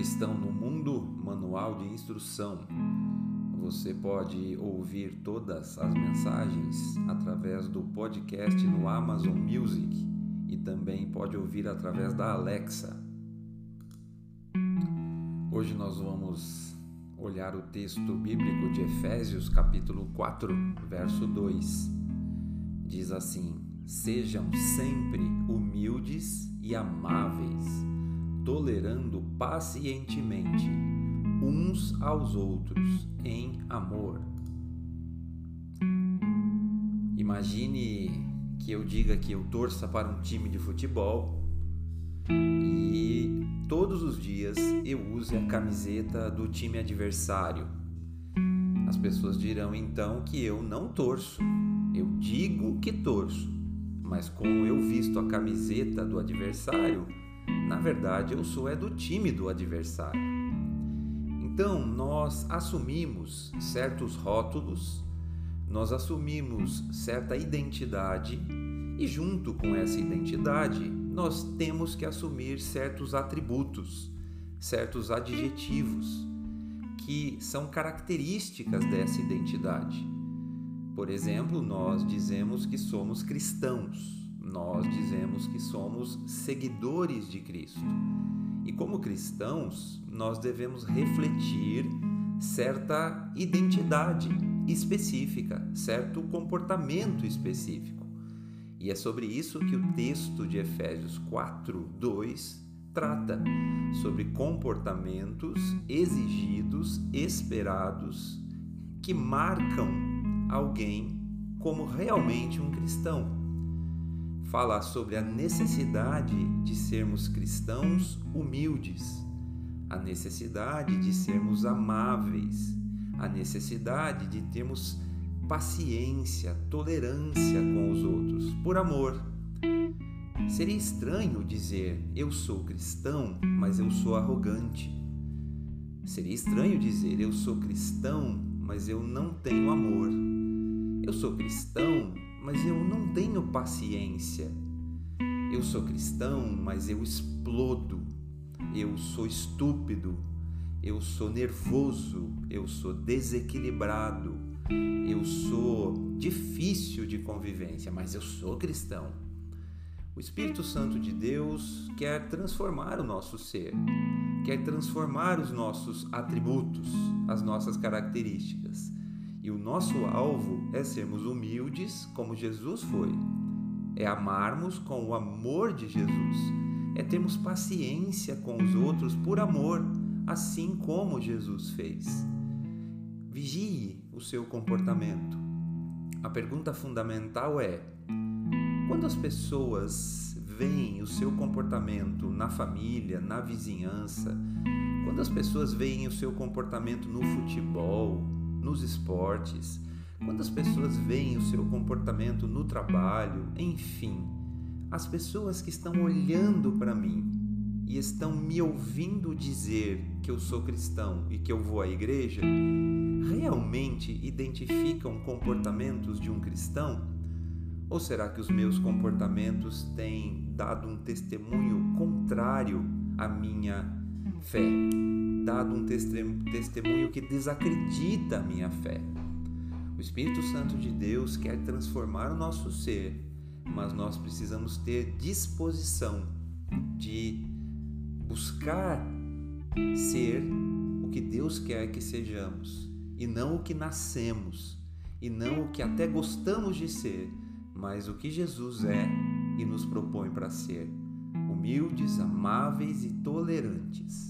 Cristão no Mundo Manual de Instrução. Você pode ouvir todas as mensagens através do podcast no Amazon Music e também pode ouvir através da Alexa. Hoje nós vamos olhar o texto bíblico de Efésios, capítulo 4, verso 2. Diz assim: Sejam sempre humildes e amáveis tolerando pacientemente uns aos outros em amor. Imagine que eu diga que eu torça para um time de futebol e todos os dias eu use a camiseta do time adversário. As pessoas dirão então que eu não torço. Eu digo que torço, mas como eu visto a camiseta do adversário, na verdade, eu sou é do time do adversário. Então, nós assumimos certos rótulos, nós assumimos certa identidade e junto com essa identidade, nós temos que assumir certos atributos, certos adjetivos que são características dessa identidade. Por exemplo, nós dizemos que somos cristãos nós dizemos que somos seguidores de Cristo. E como cristãos, nós devemos refletir certa identidade específica, certo comportamento específico. E é sobre isso que o texto de Efésios 4, 2 trata, sobre comportamentos exigidos, esperados, que marcam alguém como realmente um cristão fala sobre a necessidade de sermos cristãos humildes, a necessidade de sermos amáveis, a necessidade de termos paciência, tolerância com os outros, por amor. Seria estranho dizer eu sou cristão, mas eu sou arrogante. Seria estranho dizer eu sou cristão, mas eu não tenho amor. Eu sou cristão, mas eu não tenho paciência. Eu sou cristão, mas eu explodo. Eu sou estúpido. Eu sou nervoso. Eu sou desequilibrado. Eu sou difícil de convivência, mas eu sou cristão. O Espírito Santo de Deus quer transformar o nosso ser, quer transformar os nossos atributos, as nossas características. E o nosso alvo é sermos humildes como Jesus foi, é amarmos com o amor de Jesus, é termos paciência com os outros por amor, assim como Jesus fez. Vigie o seu comportamento. A pergunta fundamental é: quando as pessoas veem o seu comportamento na família, na vizinhança, quando as pessoas veem o seu comportamento no futebol, nos esportes, quando as pessoas veem o seu comportamento no trabalho, enfim, as pessoas que estão olhando para mim e estão me ouvindo dizer que eu sou cristão e que eu vou à igreja, realmente identificam comportamentos de um cristão? Ou será que os meus comportamentos têm dado um testemunho contrário à minha fé? Dado um testemunho que desacredita a minha fé. O Espírito Santo de Deus quer transformar o nosso ser, mas nós precisamos ter disposição de buscar ser o que Deus quer que sejamos e não o que nascemos e não o que até gostamos de ser, mas o que Jesus é e nos propõe para ser humildes, amáveis e tolerantes.